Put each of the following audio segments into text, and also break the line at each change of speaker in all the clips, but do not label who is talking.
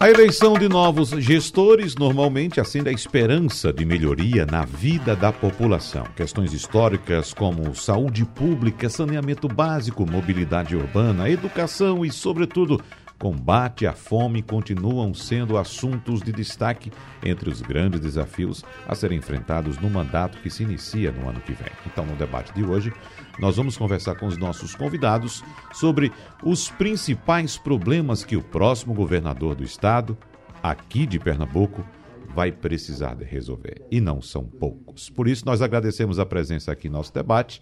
a eleição de novos gestores normalmente acende a esperança de melhoria na vida da população. Questões históricas como saúde pública, saneamento básico, mobilidade urbana, educação e, sobretudo, combate à fome continuam sendo assuntos de destaque entre os grandes desafios a serem enfrentados no mandato que se inicia no ano que vem. Então, no debate de hoje, nós vamos conversar com os nossos convidados sobre os principais problemas que o próximo governador do estado, aqui de Pernambuco, vai precisar de resolver. E não são poucos. Por isso, nós agradecemos a presença aqui no nosso debate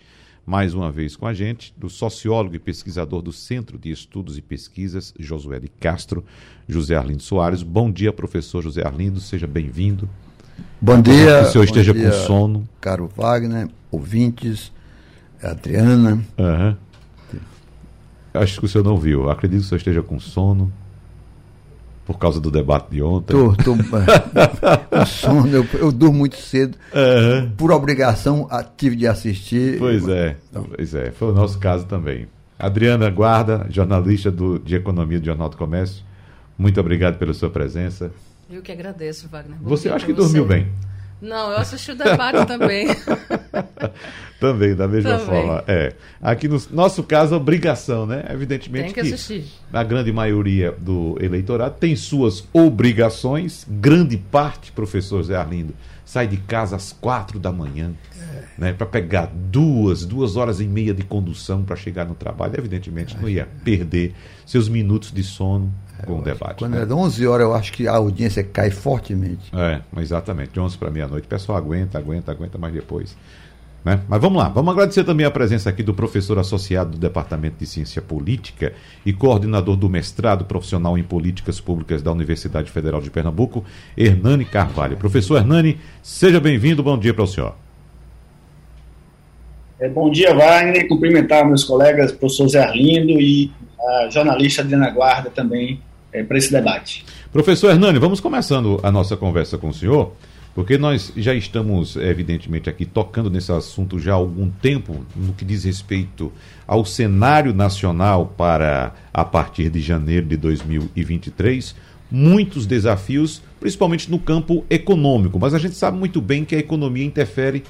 mais uma vez com a gente, do sociólogo e pesquisador do Centro de Estudos e Pesquisas, Josué de Castro, José Arlindo Soares. Bom dia, professor José Arlindo, seja bem-vindo.
Bom dia.
Que o senhor esteja dia, com sono.
Caro Wagner, ouvintes, Adriana.
Uhum. Acho que o senhor não viu. Acredito que o senhor esteja com sono por causa do debate de ontem.
Tô, tô com sono, eu, eu, durmo muito cedo. Uhum. Por obrigação, tive de assistir.
Pois é, então. pois é, foi o nosso caso também. Adriana Guarda, jornalista do, de Economia do Jornal do Comércio, muito obrigado pela sua presença.
Eu que agradeço, Wagner. Bom
você acha que dormiu bem?
Não, eu assisti o debate também.
também, da mesma também. forma. É. Aqui no nosso caso, obrigação, né? Evidentemente
tem que, que assistir.
a grande maioria do eleitorado tem suas obrigações. Grande parte, professor Zé Arlindo, sai de casa às quatro da manhã, é. né? Para pegar duas, duas horas e meia de condução para chegar no trabalho. Evidentemente, é. não ia perder seus minutos de sono com o debate.
Quando né? é 11 horas, eu acho que a audiência cai fortemente.
É, exatamente. De 11 para meia-noite. O pessoal aguenta, aguenta, aguenta, mas depois. Né? Mas vamos lá, vamos agradecer também a presença aqui do professor associado do Departamento de Ciência Política e coordenador do mestrado profissional em Políticas Públicas da Universidade Federal de Pernambuco, Hernani Carvalho. Professor Hernani, seja bem-vindo, bom dia para o senhor.
É, bom dia, Wagner, cumprimentar meus colegas, professor Zé Arlindo e a jornalista Adriana Guarda também é, para esse debate.
Professor Hernani, vamos começando a nossa conversa com o senhor, porque nós já estamos, evidentemente, aqui tocando nesse assunto já há algum tempo, no que diz respeito ao cenário nacional para a partir de janeiro de 2023. Muitos desafios, principalmente no campo econômico, mas a gente sabe muito bem que a economia interfere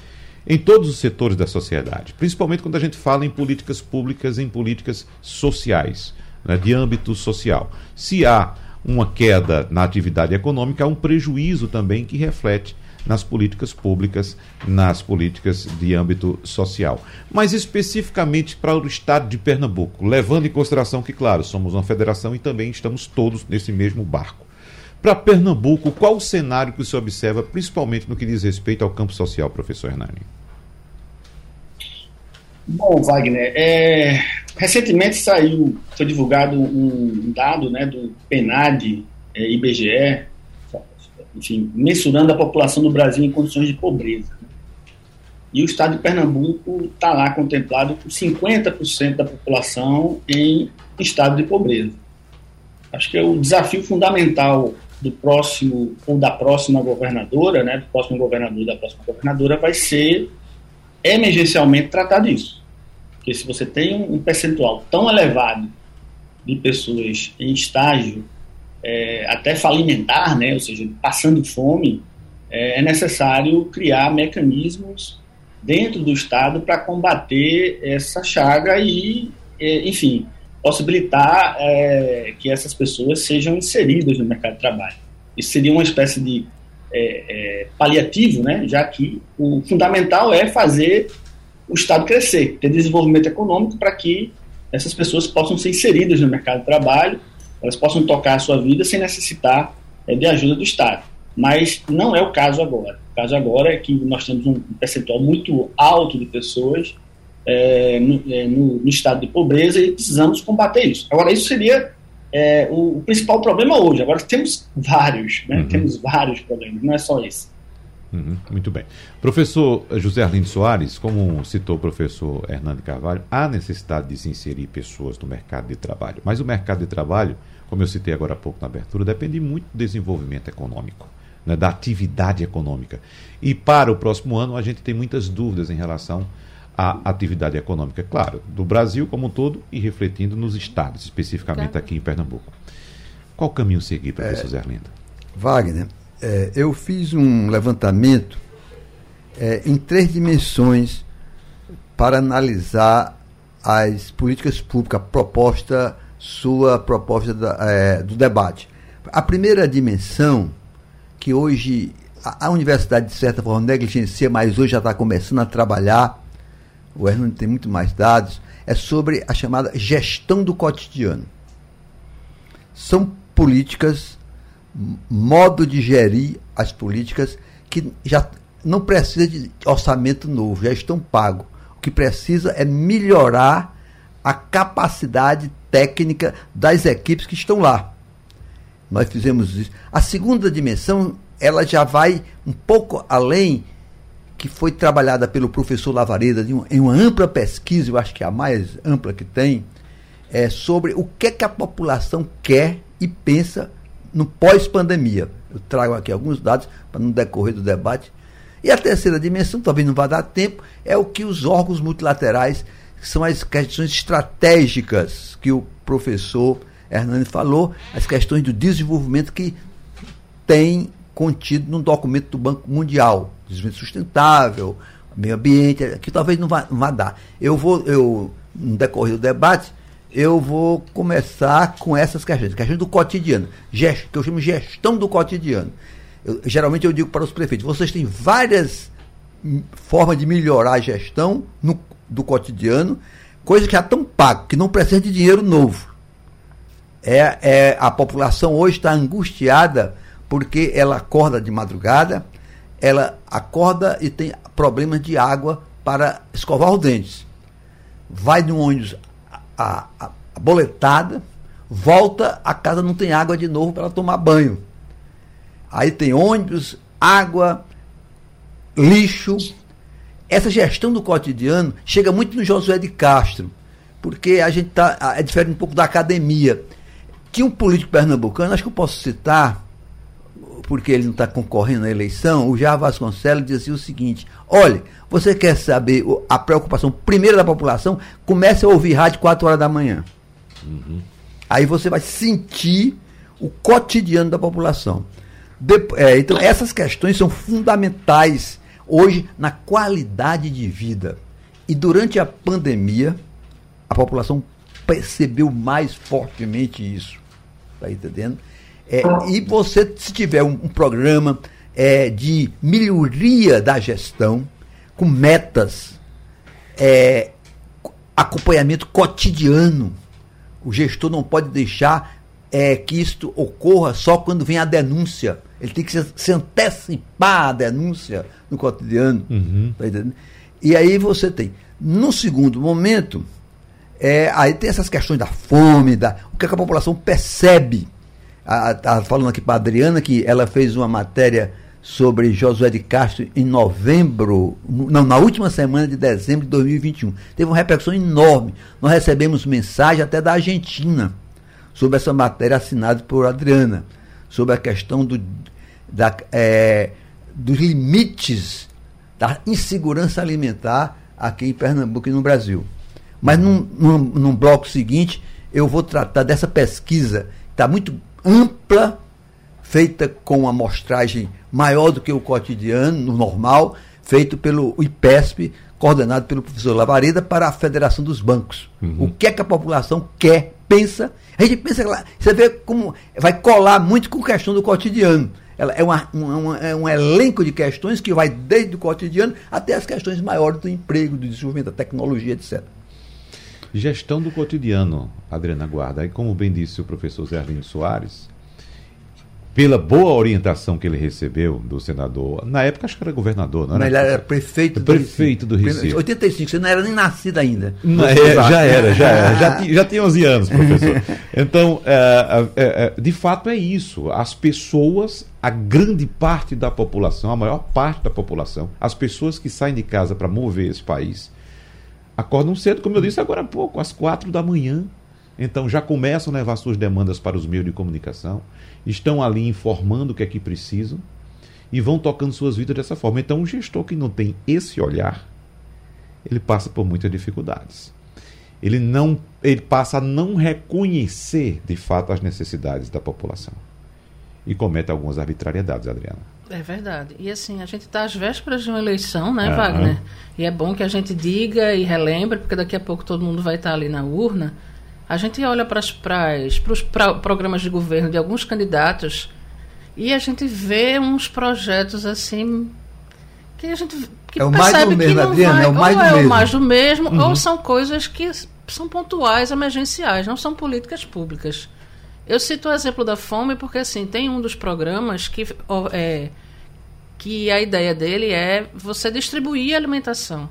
em todos os setores da sociedade, principalmente quando a gente fala em políticas públicas, em políticas sociais né, de âmbito social. Se há uma queda na atividade econômica, há um prejuízo também que reflete nas políticas públicas, nas políticas de âmbito social. Mas especificamente para o estado de Pernambuco, levando em consideração que, claro, somos uma federação e também estamos todos nesse mesmo barco. Para Pernambuco, qual o cenário que se observa, principalmente no que diz respeito ao campo social, professor Hernani?
Bom, Wagner, é, recentemente saiu, foi divulgado um dado né, do PNAD, é, IBGE, enfim, mensurando a população do Brasil em condições de pobreza. E o estado de Pernambuco está lá contemplado por 50% da população em estado de pobreza. Acho que é o desafio fundamental do próximo ou da próxima governadora, né, do próximo governador da próxima governadora, vai ser emergencialmente tratar disso. Porque se você tem um percentual tão elevado de pessoas em estágio é, até falimentar, né, ou seja, passando fome, é, é necessário criar mecanismos dentro do Estado para combater essa chaga e, é, enfim, possibilitar é, que essas pessoas sejam inseridas no mercado de trabalho. Isso seria uma espécie de é, é, paliativo, né, já que o fundamental é fazer o Estado crescer, ter desenvolvimento econômico para que essas pessoas possam ser inseridas no mercado de trabalho, elas possam tocar a sua vida sem necessitar é, de ajuda do Estado. Mas não é o caso agora. O caso agora é que nós temos um percentual muito alto de pessoas é, no, é, no, no, estado de pobreza e precisamos combater isso. Agora, isso seria é, o, o, principal problema hoje. Agora, temos vários, né? Uhum. temos vários problemas, não é só esse.
Uhum, muito bem. Professor José Arlindo Soares, como citou o professor Hernando Carvalho, há necessidade de se inserir pessoas no mercado de trabalho. Mas o mercado de trabalho, como eu citei agora há pouco na abertura, depende muito do desenvolvimento econômico, né, da atividade econômica. E para o próximo ano, a gente tem muitas dúvidas em relação à atividade econômica, claro, do Brasil como um todo e refletindo nos estados, especificamente aqui em Pernambuco. Qual o caminho seguir, professor é, Arlindo?
Wagner, é, eu fiz um levantamento é, em três dimensões para analisar as políticas públicas, a proposta, sua proposta da, é, do debate. A primeira dimensão, que hoje a, a, universidade, de certa forma, negligencia, mas hoje já está começando a trabalhar, o Hernando tem muito mais dados, é sobre a chamada gestão do cotidiano. São políticas modo de gerir as políticas que já não precisa de orçamento novo, já estão pagos. O que precisa é melhorar a capacidade técnica das equipes que estão lá. Nós fizemos isso. A segunda dimensão, ela já vai um pouco além, que foi trabalhada pelo professor Lavareda em uma ampla pesquisa, eu acho que é a mais ampla que tem, é sobre o que, é que a população quer e pensa no pós-pandemia. Eu trago aqui alguns dados para no decorrer do debate. E a terceira dimensão, talvez não vá dar tempo, é o que os órgãos multilaterais, que são as questões estratégicas que o professor Hernani falou, as questões do desenvolvimento que tem contido no documento do Banco Mundial, desenvolvimento sustentável, meio ambiente, que talvez não vá, não vá dar. Eu vou, eu, no decorrer do debate, eu vou começar com essas questões, questões do cotidiano, gest, que eu chamo gestão do cotidiano. Eu, geralmente eu digo para os prefeitos, vocês têm várias formas de melhorar a gestão no, do cotidiano, coisas que já estão pagas, que não precisa de dinheiro novo. É, é, a população hoje está angustiada porque ela acorda de madrugada, ela acorda e tem problemas de água para escovar os dentes. Vai no ônibus a, a, a boletada, volta, a casa não tem água de novo para tomar banho. Aí tem ônibus, água, lixo. Essa gestão do cotidiano chega muito no Josué de Castro, porque a gente tá, é diferente um pouco da academia. Tinha um político pernambucano, acho que eu posso citar, porque ele não está concorrendo à eleição, o Jair Vasconcelos dizia o seguinte: olha, você quer saber a preocupação primeira da população? Comece a ouvir rádio 4 horas da manhã. Uhum. Aí você vai sentir o cotidiano da população. De, é, então, essas questões são fundamentais hoje na qualidade de vida. E durante a pandemia, a população percebeu mais fortemente isso. Está entendendo? É, e você, se tiver um, um programa é, de melhoria da gestão, com metas, é, acompanhamento cotidiano. O gestor não pode deixar é, que isto ocorra só quando vem a denúncia. Ele tem que se, se antecipar a denúncia no cotidiano. Uhum. Tá e aí você tem. No segundo momento, é, aí tem essas questões da fome, da, o que, é que a população percebe. Estava falando aqui para a Adriana que ela fez uma matéria sobre Josué de Castro em novembro, não, na última semana de dezembro de 2021. Teve uma repercussão enorme. Nós recebemos mensagem até da Argentina sobre essa matéria assinada por Adriana, sobre a questão do, da, é, dos limites da insegurança alimentar aqui em Pernambuco e no Brasil. Mas num, num, num bloco seguinte, eu vou tratar dessa pesquisa, que está muito ampla, feita com uma amostragem maior do que o cotidiano, normal, feito pelo IPESP, coordenado pelo professor Lavareda, para a Federação dos Bancos. Uhum. O que é que a população quer, pensa. A gente pensa que você vê como vai colar muito com a questão do cotidiano. Ela é, uma, uma, é um elenco de questões que vai desde o cotidiano até as questões maiores do emprego, do desenvolvimento da tecnologia, etc.
Gestão do cotidiano, Adriana Guarda. E como bem disse o professor Zé Arlindo Soares, pela boa orientação que ele recebeu do senador, na época acho que era governador, não era?
Mas ele era prefeito do
prefeito do Recife.
85, você não era nem nascido ainda.
Não, é, já era, já era. Já, já tinha 11 anos, professor. Então, é, é, é, de fato é isso. As pessoas, a grande parte da população, a maior parte da população, as pessoas que saem de casa para mover esse país, acordam cedo, como eu disse agora há pouco, às quatro da manhã. Então já começam a levar suas demandas para os meios de comunicação estão ali informando o que é que precisam e vão tocando suas vidas dessa forma. Então, um gestor que não tem esse olhar, ele passa por muitas dificuldades. Ele não, ele passa a não reconhecer de fato as necessidades da população e comete algumas arbitrariedades, Adriana.
É verdade. E assim, a gente está às vésperas de uma eleição, né, uhum. Wagner? E é bom que a gente diga e relembre, porque daqui a pouco todo mundo vai estar ali na urna. A gente olha para os programas de governo de alguns candidatos e a gente vê uns projetos assim que a gente que
é o mais do mesmo, Adriana, é o mais do
é
mesmo.
o mais do mesmo, uhum. ou são coisas que são pontuais, emergenciais, não são políticas públicas. Eu cito o exemplo da fome porque assim tem um dos programas que é, que a ideia dele é você distribuir alimentação.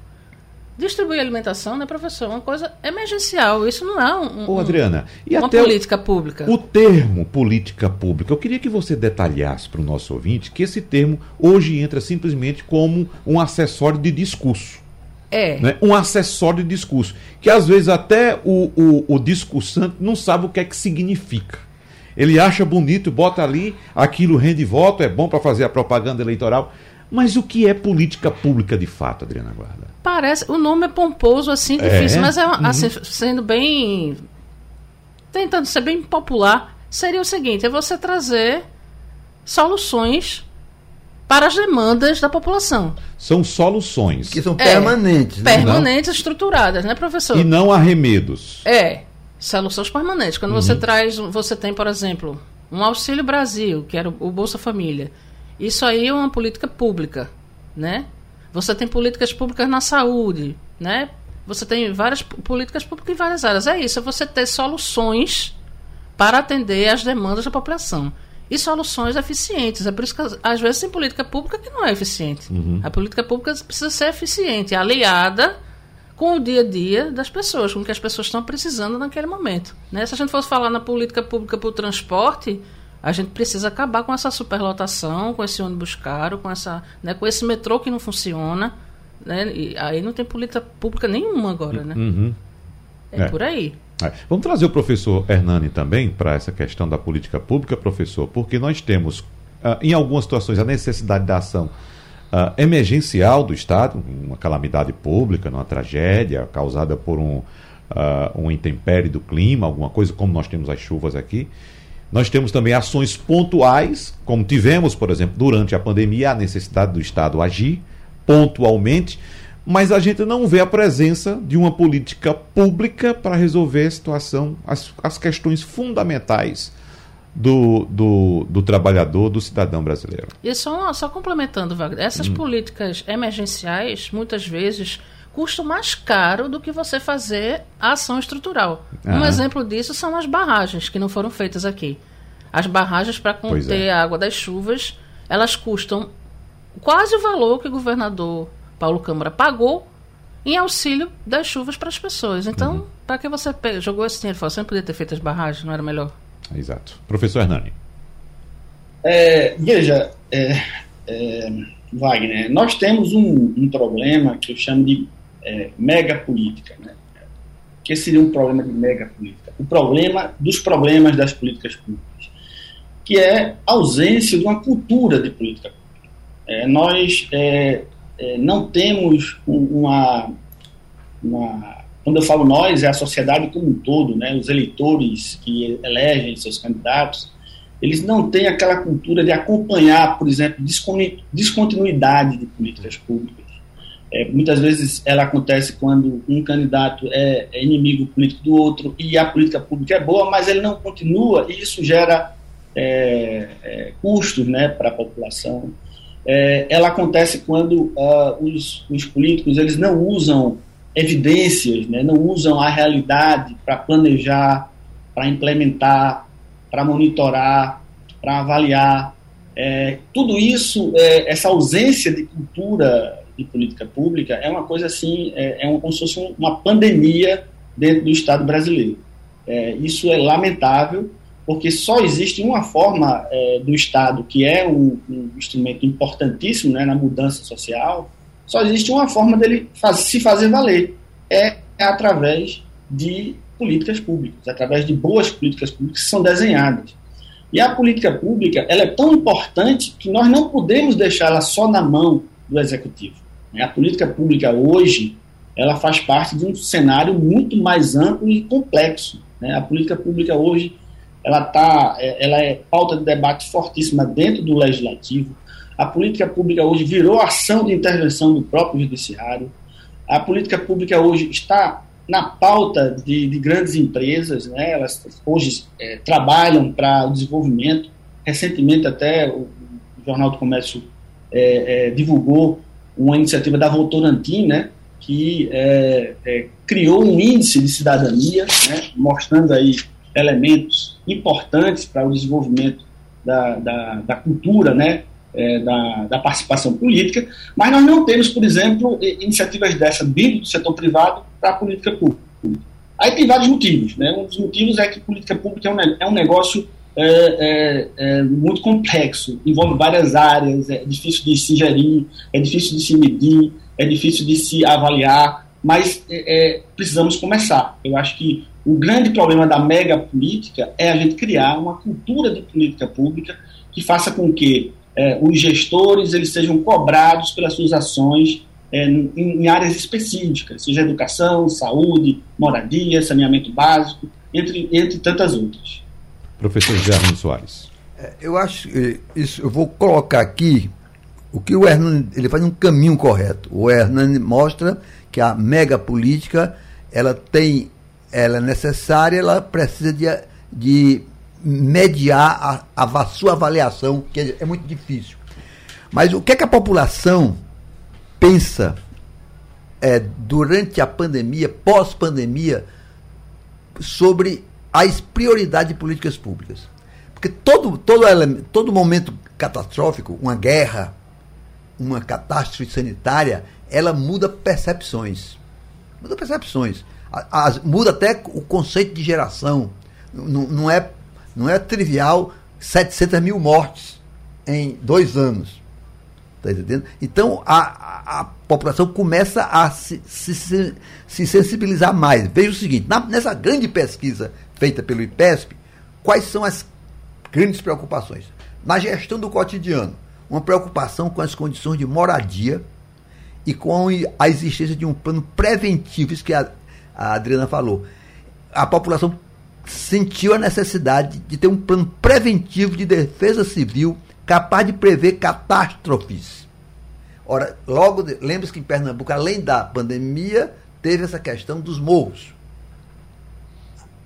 Distribuir alimentação, né, professor? É uma coisa emergencial. Isso não é um,
Ô, Adriana,
e uma até política o, pública.
O termo política pública, eu queria que você detalhasse para o nosso ouvinte que esse termo hoje entra simplesmente como um acessório de discurso.
É.
Né? Um acessório de discurso. Que às vezes até o, o, o discursante não sabe o que é que significa. Ele acha bonito, bota ali, aquilo rende voto, é bom para fazer a propaganda eleitoral. Mas o que é política pública de fato, Adriana Guarda?
Parece, o nome é pomposo, assim, é? difícil, mas é uhum. assim, sendo bem. tentando ser bem popular, seria o seguinte: é você trazer soluções para as demandas da população.
São soluções.
Que são permanentes. É,
né? Permanentes, não? estruturadas, né, professor?
E não arremedos.
É, soluções permanentes. Quando uhum. você traz, você tem, por exemplo, um Auxílio Brasil, que era o Bolsa Família. Isso aí é uma política pública, né? Você tem políticas públicas na saúde, né? Você tem várias políticas públicas em várias áreas. É isso, é você ter soluções para atender às demandas da população. E soluções eficientes. É por isso que, às vezes, tem política pública que não é eficiente. Uhum. A política pública precisa ser eficiente, aliada com o dia a dia das pessoas, com o que as pessoas estão precisando naquele momento. Né? Se a gente fosse falar na política pública para o transporte, a gente precisa acabar com essa superlotação, com esse ônibus caro, com, essa, né, com esse metrô que não funciona. Né? E aí não tem política pública nenhuma agora, né?
Uhum.
É, é, por aí.
É. Vamos trazer o professor Hernani também para essa questão da política pública, professor, porque nós temos, uh, em algumas situações, a necessidade da ação uh, emergencial do Estado, uma calamidade pública, uma tragédia causada por um, uh, um intempérie do clima, alguma coisa, como nós temos as chuvas aqui. Nós temos também ações pontuais, como tivemos, por exemplo, durante a pandemia, a necessidade do Estado agir pontualmente, mas a gente não vê a presença de uma política pública para resolver a situação, as, as questões fundamentais do, do, do, trabalhador, do cidadão brasileiro.
E só, só complementando, Wagner, essas hum. políticas emergenciais, muitas vezes, custo mais caro do que você fazer a ação estrutural. Um exemplo disso são as barragens que não foram feitas aqui. As barragens para conter é. a água das chuvas, elas custam quase o valor que o governador Paulo Câmara pagou em auxílio das chuvas para as pessoas. Então, uhum. para que você jogou esse dinheiro fora? Você não podia ter feito as barragens, não era melhor?
Exato. Professor Hernani.
É, veja, é, é, Wagner, nós temos um, um, problema que eu chamo de é, megapolítica. Né? que seria um problema de megapolítica? O problema dos problemas das políticas públicas, que é a ausência de uma cultura de política pública. É, nós é, é, não temos uma, uma. Quando eu falo nós, é a sociedade como um todo, né? os eleitores que elegem seus candidatos, eles não têm aquela cultura de acompanhar, por exemplo, descontinuidade de políticas públicas é, muitas vezes ela acontece quando um candidato é, é, inimigo político do outro e a política pública é boa, mas ele não continua e isso gera é, é custos né, para a população. É, ela acontece quando uh, os, os, políticos eles não usam evidências, né, não usam a realidade para planejar, para implementar, para monitorar para avaliar. É, tudo isso, é, essa ausência de cultura de política pública é uma coisa assim, é, é uma, como se fosse uma pandemia dentro do Estado brasileiro. É, isso é lamentável, porque só existe uma forma é, do Estado, que é um, um instrumento importantíssimo né, na mudança social, só existe uma forma dele faz, se fazer valer, é, através de políticas públicas, através de boas políticas públicas que são desenhadas. E a política pública ela é tão importante que nós não podemos deixá-la só na mão do executivo. Né? A política pública hoje ela faz parte de um cenário muito mais amplo e complexo. Né? A política pública hoje ela tá, é, ela é pauta de debate fortíssima dentro do legislativo. A política pública hoje virou ação de intervenção do próprio judiciário. A política pública hoje está na pauta de, de grandes empresas, né? elas hoje é, trabalham para o desenvolvimento. Recentemente, até o, Jornal do Comércio é, é, divulgou uma iniciativa da Votorantim, né? que é, é, criou um índice de cidadania, né? mostrando aí elementos importantes para o desenvolvimento da, da, da cultura, né? É, da, da, participação política, mas nós não temos, por exemplo, iniciativas dessa vindo do setor privado para a política pública. Aí tem vários motivos. Né? Um dos motivos é que política pública é um, é um negócio é, é, é, muito complexo, envolve várias áreas, é difícil de se gerir, é difícil de se medir, é difícil de se avaliar, mas é, é, precisamos começar. Eu acho que o grande problema da mega política é a gente criar uma cultura de política pública que faça com que é, os gestores eles sejam cobrados pelas suas ações é, em, em, áreas específicas, seja educação, saúde, moradia, saneamento básico, entre, entre tantas outras.
Professor Gerardo Soares.
É, eu acho que isso, eu vou colocar aqui o que o Hernani, ele faz um caminho correto. O Hernani mostra que a mega política ela tem ela é necessária, ela precisa de, de mediar a, a sua avaliação, que é muito difícil. Mas o que, é que a população pensa é, durante a pandemia, pós-pandemia, sobre as prioridades de políticas públicas? Porque todo, todo, todo momento catastrófico, uma guerra, uma catástrofe sanitária, ela muda percepções. Muda percepções muda até o conceito de geração. Não, é, não é trivial 700 mil mortes em dois anos. Tá entendendo? Então a, a, a população começa a se, se, se, sensibilizar mais. Veja o seguinte: na, nessa grande pesquisa feita pelo IPESP, quais são as grandes preocupações? Na gestão do cotidiano, uma preocupação com as condições de moradia e com a existência de um plano preventivo, isso que a, a Adriana falou. A população sentiu a necessidade de ter um plano preventivo de defesa civil capaz de prever catástrofes. Ora, logo, lembre-se que em Pernambuco, além da pandemia, teve essa questão dos morros.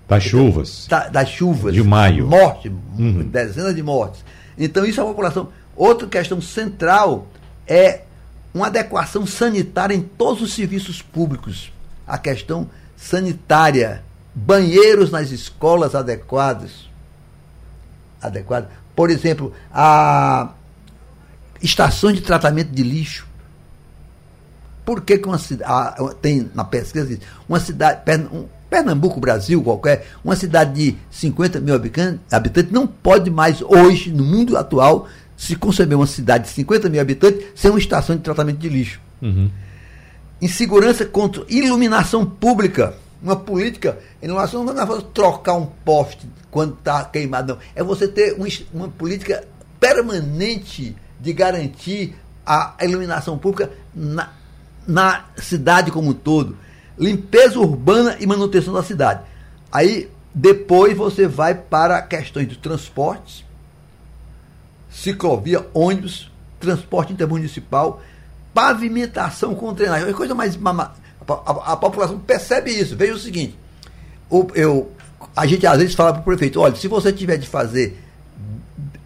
Das chuvas.
Da, das chuvas.
De maio.
Morte, uhum. dezenas de mortes. Então, isso é a população. Outra questão central é uma adequação sanitária em todos os serviços públicos. A questão sanitária, banheiros nas escolas adequados. Adequado. Por exemplo, a estações de tratamento de lixo. Por que, que uma cidade. Tem na pesquisa uma cidade. Pernambuco, Brasil, qualquer, uma cidade de 50 mil habitantes não pode mais, hoje, no mundo atual, se conceber uma cidade de 50 mil habitantes sem uma estação de tratamento de lixo. Uhum insegurança contra iluminação pública. Uma política, iluminação não é trocar um poste quando está queimado, não. É você ter uma, uma política permanente de garantir a iluminação pública na, na cidade como um todo. Limpeza urbana e manutenção da cidade. Aí, depois você vai para questões de transportes, ciclovia, ônibus, transporte intermunicipal pavimentação com drenagem. É coisa mais. A, a, a, população percebe isso. Veja o seguinte: o, eu, a gente às vezes fala para o prefeito: olha, se você tiver de fazer,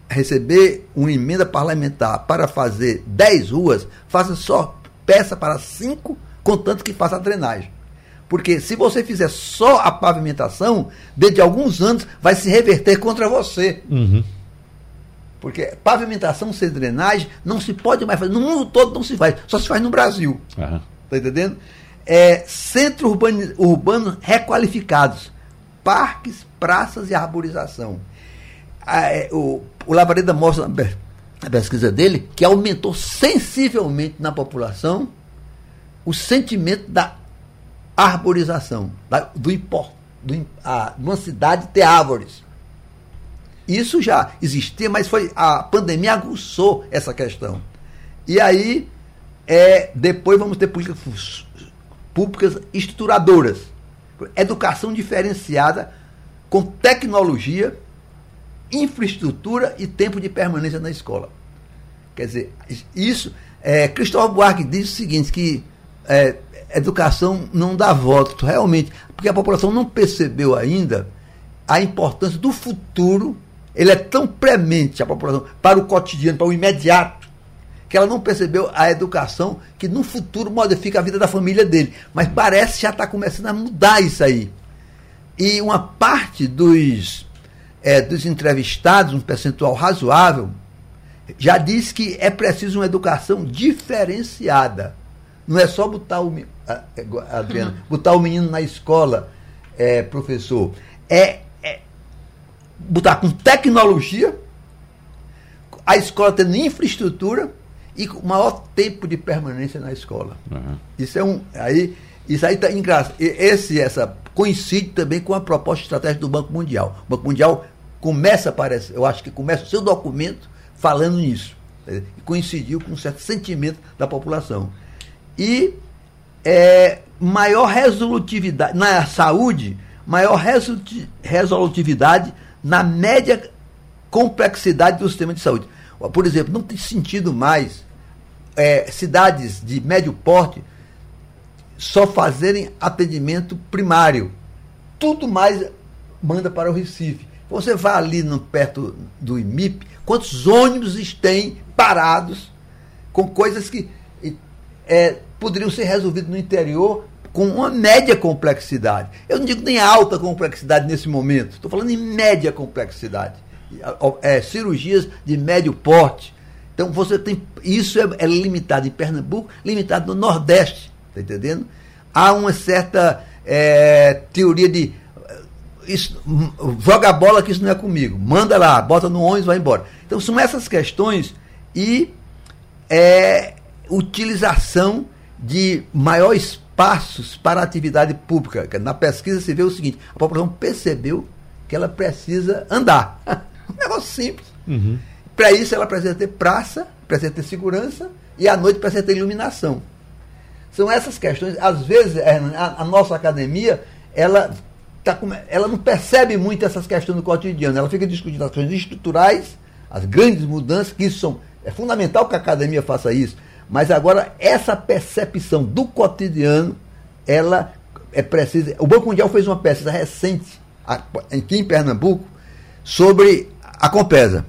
receber uma emenda parlamentar para fazer 10 ruas, faça só, peça para 5, contanto que faça a drenagem. Porque se você fizer só a pavimentação, dentro de alguns anos vai se reverter contra você. Uhum. Porque pavimentação sem drenagem não se pode mais fazer. No mundo todo não se faz. Só se faz no Brasil. Uhum. Tá entendendo? É, centros urbanos urbano requalificados. Parques, praças e arborização. é, o, o Lavareda mostra na pesquisa dele que aumentou sensivelmente na população o sentimento da arborização, da, do, do a, uma cidade ter árvores. Isso já existia, mas foi a pandemia aguçou essa questão. E aí, é, depois vamos ter políticas públicas estruturadoras. Educação diferenciada com tecnologia, infraestrutura e tempo de permanência na escola. Quer dizer, isso. É, Cristóvão Buarque diz o seguinte: que é, educação não dá voto, realmente, porque a população não percebeu ainda a importância do futuro ele é tão premente a população para o cotidiano, para o imediato, que ela não percebeu a educação que no futuro modifica a vida da família dele. Mas parece que já está começando a mudar isso aí. E uma parte dos, é, dos entrevistados, um percentual razoável, já diz que é preciso uma educação diferenciada. Não é só botar o, Adriana, botar o menino na escola, é, professor. É botar com tecnologia, a escola tendo infraestrutura e com maior tempo de permanência na escola. Uhum. Isso é um. Aí, isso aí está engraçado. Esse, essa coincide também com a proposta estratégica do Banco Mundial. O Banco Mundial começa a aparecer, eu acho que começa o seu documento falando nisso. Coincidiu com um certo sentimento da população. E é, maior resolutividade, na saúde, maior resolutividade na média complexidade do sistema de saúde. Por exemplo, não tem sentido mais é, cidades de médio porte só fazerem atendimento primário. Tudo mais manda para o Recife. Você vai ali no, perto do IMIP, quantos ônibus têm parados com coisas que é, poderiam ser resolvidas no interior com uma média complexidade. Eu não digo nem alta complexidade nesse momento, estou falando em média complexidade. É, cirurgias de médio porte. Então você tem. Isso é, é limitado em Pernambuco, limitado no Nordeste. Está entendendo? Há uma certa é, teoria de. Isso, joga a bola que isso não é comigo. Manda lá, bota no ônibus vai embora. Então são essas questões e é, utilização de maior espaço passos para a atividade pública. Na pesquisa se vê o seguinte: a população percebeu que ela precisa andar. um negócio simples. Uhum. Para isso, ela precisa ter praça, precisa ter segurança e à noite precisa ter iluminação. São essas questões. Às vezes, a, a nossa academia, ela, tá, ela não percebe muito essas questões do cotidiano. Ela fica discutindo as questões estruturais, as grandes mudanças, que são, é fundamental que a academia faça isso. Mas agora, essa percepção do cotidiano, ela é precisa. O Banco Mundial fez uma pesquisa recente, aqui em Pernambuco, sobre a Compesa,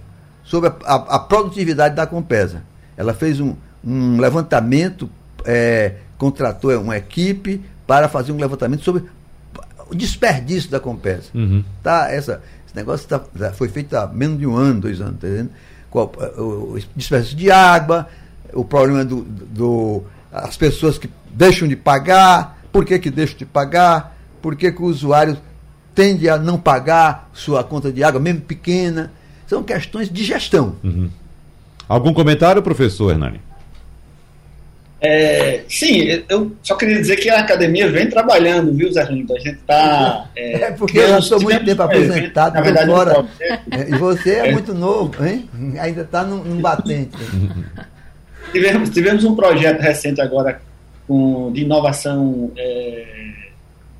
sobre a, a, a produtividade da Compesa. Ela fez um, um levantamento, é, contratou uma equipe para fazer um levantamento sobre o desperdício da Compesa. Uhum. Tá, essa, esse negócio tá, foi feito há menos de um ano, dois anos, tá entendendo? O, o desperdício de água, o problema do, do as pessoas que deixam de pagar, por que, que deixam de pagar, por que, que o usuário tende a não pagar sua conta de água, mesmo pequena. São questões de gestão.
Uhum. Algum comentário, professor Hernani?
É, sim, eu só queria dizer que a academia vem trabalhando, viu, Zé Lindo? A gente está.
É, é, porque eu sou muito tempo apresentado, na verdade, fora. É, e você é, é, muito novo, hein? Ainda está num, num batente.
Tivemos, tivemos um projeto recente agora com, de inovação é,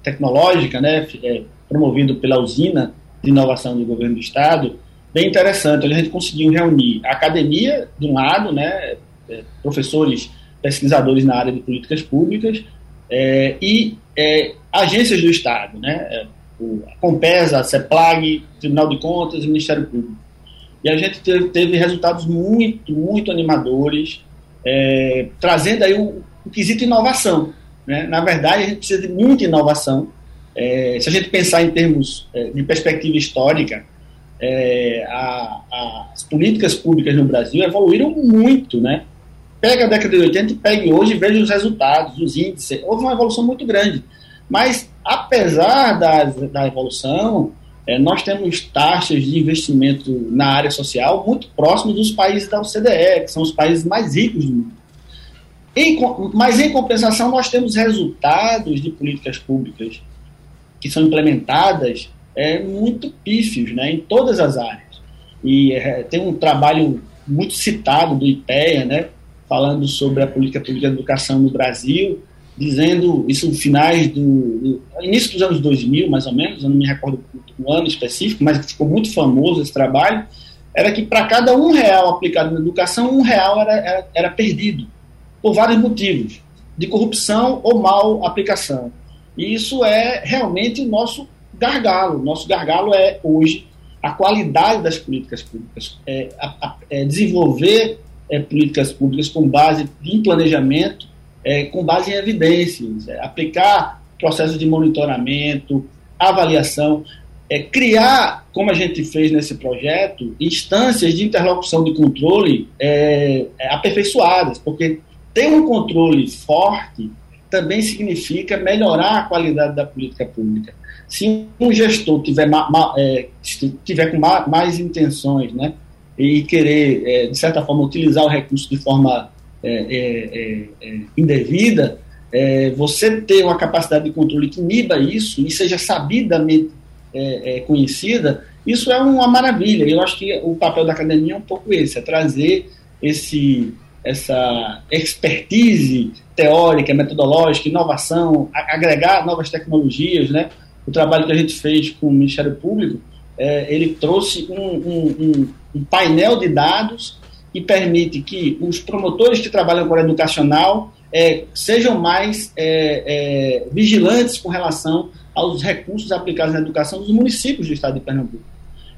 tecnológica, né, é, promovido pela usina de inovação do governo do estado, bem interessante. A gente conseguiu reunir a academia, de um lado, né, é, professores, pesquisadores na área de políticas públicas, é, e é, agências do Estado, né, é, a Compesa, a CEPLAG, Tribunal de Contas e Ministério Público. E a gente teve, teve resultados muito, muito animadores, é, trazendo aí o, o, quesito inovação. Né? Na verdade, a gente precisa de muita inovação. É, se a gente pensar em termos é, de perspectiva histórica, é, a, a, as políticas públicas no Brasil evoluíram muito, né? Pega a década de 80 e pegue hoje e veja os resultados, os índices. Houve uma evolução muito grande. Mas, apesar da, da evolução, é, nós temos taxas de investimento na área social muito próximas dos países da OCDE, que são os países mais ricos do mundo. Em, mas, em compensação, nós temos resultados de políticas públicas que são implementadas é, muito pífios né, em todas as áreas. E é, tem um trabalho muito citado do IPEA, né, falando sobre a política pública de educação no Brasil, dizendo isso finais do, do, início dos anos 2000, mais ou menos, eu não me recordo um ano específico, mas ficou muito famoso esse trabalho, era que para cada um real aplicado na educação, um real era, era, era perdido, por vários motivos, de corrupção ou mal aplicação. E isso é realmente o nosso gargalo. Nosso gargalo é, hoje, a qualidade das políticas públicas. É, a, a, é desenvolver é, políticas públicas com base em planejamento, é, com base em evidências, é, aplicar processos de monitoramento, avaliação, é, criar, como a gente fez nesse projeto, instâncias de interlocução de controle aperfeiçoadas, porque ter um controle forte também significa melhorar a qualidade da política pública. Se um gestor tiver, ma, ma, é, tiver com ma, mais intenções né, e querer, é, de certa forma, utilizar o recurso de forma é, é, é, é indevida, você ter uma capacidade de controle que iniba isso e seja sabidamente conhecida, isso é uma maravilha. Eu acho que o papel da academia é um pouco esse, é trazer esse, essa expertise teórica, metodológica, inovação, agregar novas tecnologias, né? O trabalho que a gente fez com o Ministério Público, é, ele trouxe um, um, um, painel de dados que permite que os promotores que trabalham com a educacional é, sejam mais é, é, vigilantes com relação aos recursos aplicados na educação dos municípios do estado de Pernambuco.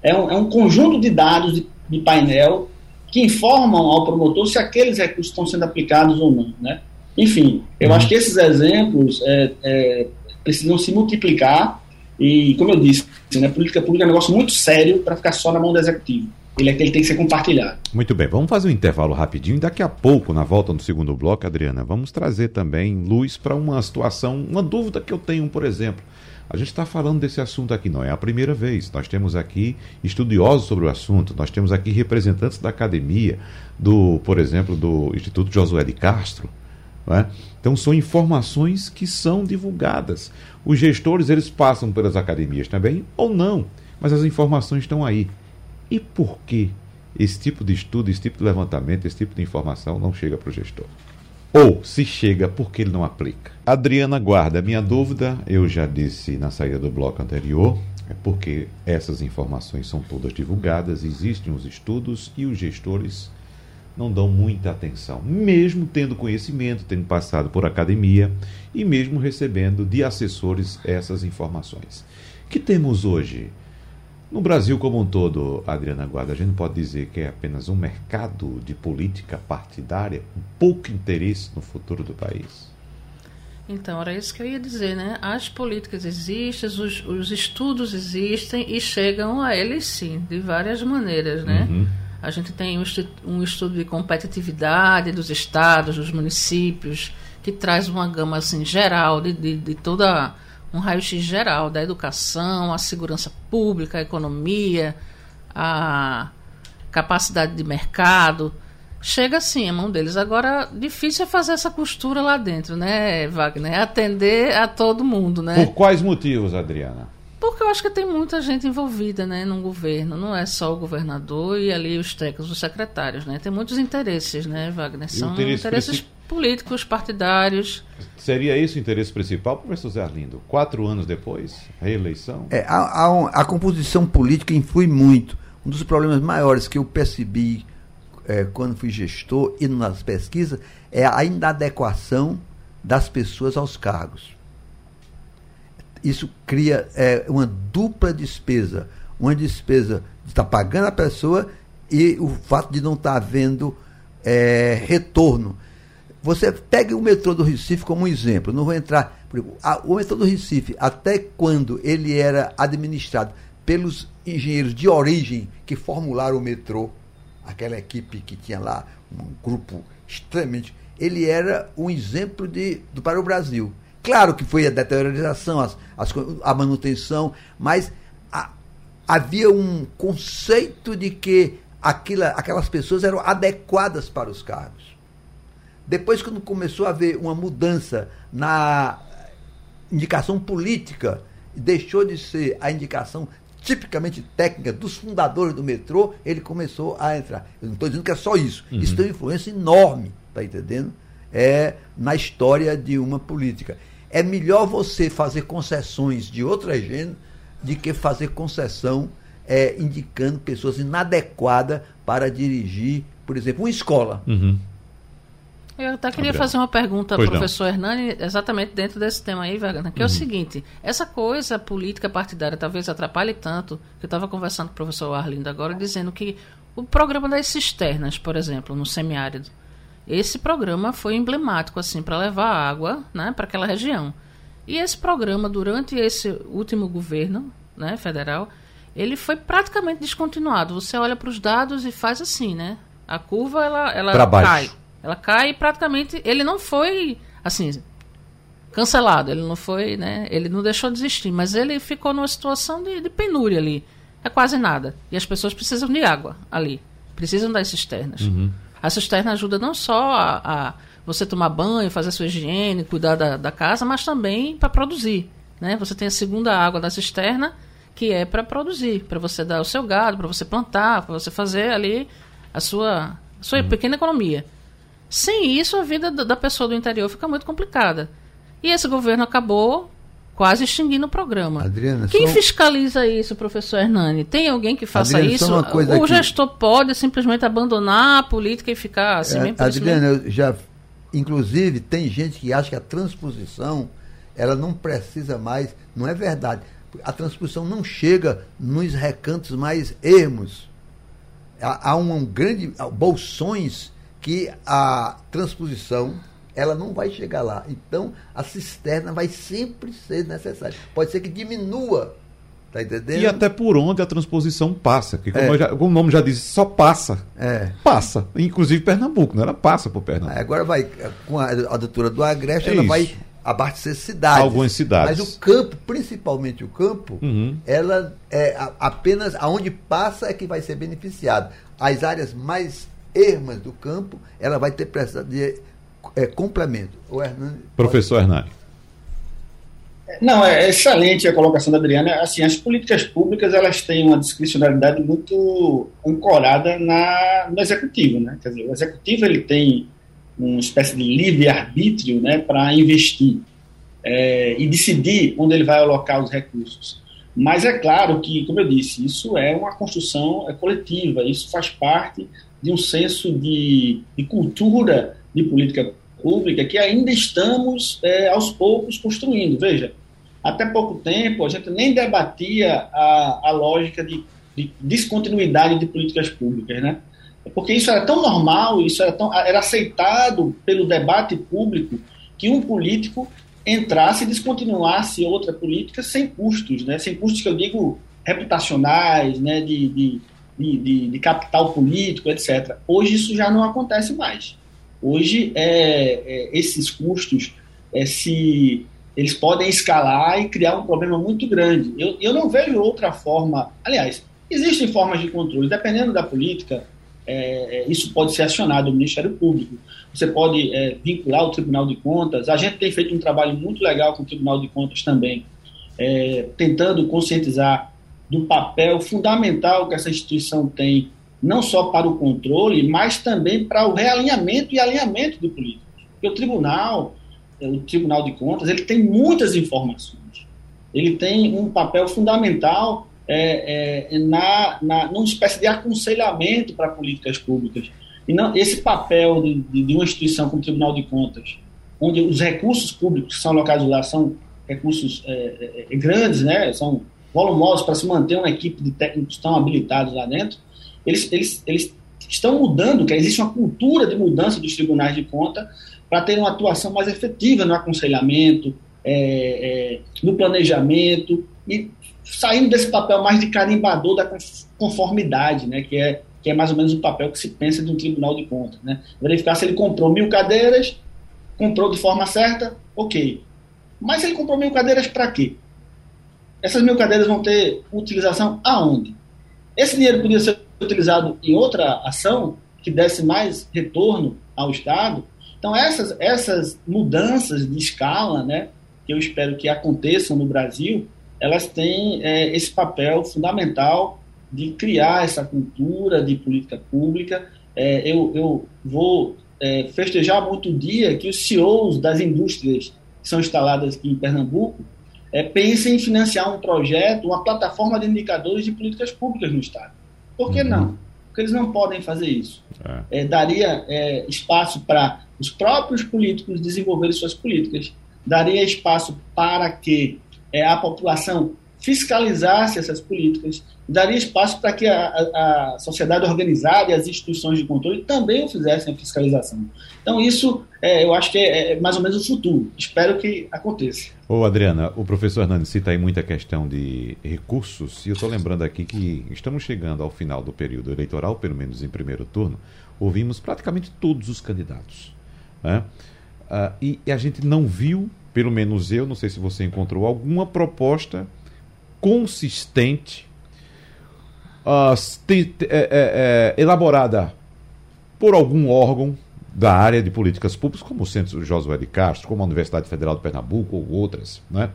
É um, é um conjunto de dados de, de painel que informam ao promotor se aqueles recursos estão sendo aplicados ou não. Né? Enfim, eu uhum. acho que esses exemplos é, precisam se multiplicar e, como eu disse, né, política pública é um negócio muito sério para ficar só na mão do executivo. Ele, é, ele tem que ser compartilhado.
Muito bem, vamos fazer um intervalo rapidinho e daqui a pouco, na volta no segundo bloco, Adriana, vamos trazer também luz para uma situação, uma dúvida que eu tenho, por exemplo. A gente está falando desse assunto aqui, não é a primeira vez. Nós temos aqui estudiosos sobre o assunto, nós temos aqui representantes da academia, do, por exemplo, do Instituto Josué de Castro. É? Então são informações que são divulgadas. Os gestores eles passam pelas academias também ou não, mas as informações estão aí. E por que esse tipo de estudo, esse tipo de levantamento, esse tipo de informação não chega para o gestor? Ou se chega, porque ele não aplica? Adriana Guarda, minha dúvida, eu já disse na saída do bloco anterior, é porque essas informações são todas divulgadas, existem os estudos e os gestores não dão muita atenção, mesmo tendo conhecimento, tendo passado por academia e mesmo recebendo de assessores essas informações. Que temos hoje? No Brasil como um todo, Adriana Guarda, a gente pode dizer que é apenas um mercado de política partidária, um pouco interesse no futuro do país?
Então, era isso que eu ia dizer, né? As políticas existem, os, os estudos existem e chegam a eles sim, de várias maneiras, né? Uhum. A gente tem um estudo de competitividade dos estados, dos municípios, que traz uma gama assim, geral de, de, de toda um raio-x geral da educação, a segurança pública, a economia, a capacidade de mercado. Chega assim a mão deles. Agora, difícil é fazer essa costura lá dentro, né, Wagner? É atender a todo mundo, né?
Por quais motivos, Adriana?
Porque eu acho que tem muita gente envolvida né, no governo. Não é só o governador e ali os técnicos, os secretários. Né? Tem muitos interesses, né, Wagner? São interesse interesses políticos, partidários.
Seria esse o interesse principal, professor Zé Arlindo? Quatro anos depois, reeleição?
É, a, a, a, composição política influi muito. Um dos problemas maiores que eu percebi é, quando fui gestor e nas pesquisas é a inadequação das pessoas aos cargos. Isso cria é, uma dupla despesa. Uma despesa de estar tá pagando a pessoa e o fato de não estar tá havendo é, retorno. Você pega o metrô do Recife como um exemplo. Não vou entrar. o metrô do Recife, até quando ele era administrado pelos engenheiros de origem que formularam o metrô, aquela equipe que tinha lá um grupo extremamente. Ele era um exemplo de, do, para o Brasil. Claro que foi a deteriorização, as, as, a manutenção, mas a, havia um conceito de que aquilo, aquelas pessoas eram adequadas para os cargos. Depois, quando começou a haver uma mudança na indicação política, deixou de ser a indicação tipicamente técnica dos fundadores do metrô, ele começou a entrar. Eu não estou dizendo que é só isso. Uhum. Isso tem uma influência enorme, tá entendendo? É na história de uma política. É melhor você fazer concessões de outra gênero de que fazer concessão é, indicando pessoas inadequadas para dirigir, por exemplo, uma escola.
Uhum. Eu até queria fazer uma pergunta ao professor não. Hernani, exatamente dentro desse tema aí, Vagana, que uhum. é o uhum. seguinte: essa coisa política partidária talvez atrapalhe tanto, que eu estava conversando com o professor Arlindo agora, dizendo que o programa das cisternas, por exemplo, no semiárido, esse programa foi emblemático assim para levar água né, para aquela região. E esse programa, durante esse último governo né, federal, ele foi praticamente descontinuado. Você olha para os dados e faz assim, né? A curva ela, ela cai. Ela cai e praticamente ele não foi assim cancelado, ele não foi, né? Ele não deixou de existir, mas ele ficou numa situação de, de penúria ali. É quase nada. E as pessoas precisam de água ali. Precisam das cisternas. Uhum. A cisterna ajuda não só a, a, você tomar banho, fazer sua higiene, cuidar da, da casa, mas também para produzir. Né? Você tem a segunda água da cisterna, que é para produzir, para você dar o seu gado, para você plantar, para você fazer ali a sua, a sua uhum. pequena economia. Sem isso, a vida da pessoa do interior fica muito complicada. E esse governo acabou quase extinguindo o programa. Adriana, Quem só... fiscaliza isso, professor Hernani? Tem alguém que faça Adriana, isso? o gestor pode simplesmente abandonar a política e ficar assim
é,
mesmo?
Adriana, eu já, inclusive, tem gente que acha que a transposição ela não precisa mais, não é verdade. A transposição não chega nos recantos mais ermos. Há, há um grande bolsões que a transposição ela não vai chegar lá. Então, a cisterna vai sempre ser necessária. Pode ser que diminua. Tá entendendo?
E até por onde a transposição passa. Que como, é. já, como o nome já diz, só passa. É. Passa. Inclusive Pernambuco, né? Ela passa por Pernambuco.
Agora vai, com a, a doutora do Agreste, é ela isso. vai abastecer cidades.
Algumas cidades.
Mas o campo, principalmente o campo, uhum. ela é apenas aonde passa é que vai ser beneficiado. As áreas mais ermas do campo, ela vai ter precisado de é, complemento. O
Hernani, Professor pode... Hernani.
Não, é excelente a colocação da Adriana. Assim, as políticas públicas elas têm uma discricionalidade muito ancorada na, no executivo, né? Quer dizer, o executivo ele tem uma espécie de livre arbítrio, né, para investir é, e decidir onde ele vai alocar os recursos. Mas é claro que, como eu disse, isso é uma construção é coletiva. Isso faz parte de um senso de, de cultura de política pública que ainda estamos é, aos poucos construindo. Veja, até pouco tempo a gente nem debatia a, a lógica de, de descontinuidade de políticas públicas, né? Porque isso era tão normal, isso era, tão, era aceitado pelo debate público que um político entrasse e descontinuasse outra política sem custos, né? Sem custos que eu digo reputacionais, né? De, de de, de, de, capital político, etc. Hoje isso já não acontece mais. Hoje é, é, esses custos é, se eles podem escalar e criar um problema muito grande. Eu, eu não vejo outra forma. Aliás, existem formas de controle. Dependendo da política, é, é isso pode ser acionado o Ministério Público. Você pode é, vincular o Tribunal de Contas. A gente tem feito um trabalho muito legal com o Tribunal de Contas também, tentando conscientizar do papel fundamental que essa instituição tem, não só para o controle, mas também para o realinhamento e alinhamento de políticos. Porque o tribunal, é, o Tribunal de Contas, ele tem muitas informações. Ele tem um papel fundamental é, é, na, na, numa espécie de aconselhamento para políticas públicas. E não, esse papel de, de, de uma instituição como o Tribunal de Contas, onde os recursos públicos que são alocados lá são recursos é, é, é grandes, né, são volumosos para se manter uma equipe de técnicos tão habilitados lá dentro, eles, eles, eles estão mudando, que existe uma cultura de mudança dos tribunais de conta para ter uma atuação mais efetiva no aconselhamento, é, é, no planejamento e saindo desse papel mais de carimbador da conformidade, né, que é que é mais ou menos o papel que se pensa de um tribunal de contas, né? Verificar se ele comprou mil cadeiras, comprou de forma certa, ok. Mas ele comprou mil cadeiras para quê? Essas mil cadeiras vão ter utilização aonde? Esse dinheiro podia ser utilizado em outra ação que desse mais retorno ao Estado. Então, essas, essas mudanças de escala, né, que eu espero que aconteçam no Brasil, elas têm é, esse papel fundamental de criar essa cultura de política pública. É, eu, eu vou é, festejar muito o dia que os CEOs das indústrias que são instaladas aqui em Pernambuco é, pensem em financiar um projeto, uma plataforma de indicadores de políticas públicas no Estado. Por que uhum. não? Porque eles não podem fazer isso. É. É, daria é, espaço para os próprios políticos desenvolverem suas políticas, daria espaço para que é, a população fiscalizasse essas políticas, daria espaço para que a, a, sociedade organizada e as instituições de controle também fizessem a fiscalização. Então, isso é, eu acho que é, é, mais ou menos o futuro. Espero que aconteça.
Ô, Adriana, o professor Hernandes cita aí muita questão de recursos, e eu estou lembrando aqui que estamos chegando ao final do período eleitoral, pelo menos em primeiro turno, ouvimos praticamente todos os candidatos. Né? Uh, e, e a gente não viu, pelo menos eu, não sei se você encontrou, alguma proposta consistente, uh, é, é, elaborada por algum órgão da área de políticas públicas, como o Centro Josué de Castro, como a Universidade Federal de Pernambuco ou outras, né?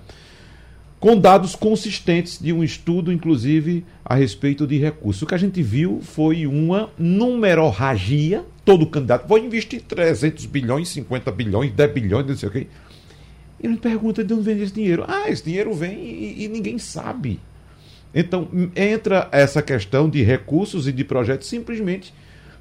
com dados consistentes de um estudo, inclusive, a respeito de recursos. O que a gente viu foi uma numerorragia, todo candidato, vou investir 300 bilhões, 50 bilhões, 10 bilhões, não sei o quê. E ele pergunta de onde vem esse dinheiro. Ah, esse dinheiro vem e, e ninguém sabe. Então, entra essa questão de recursos e de projetos simplesmente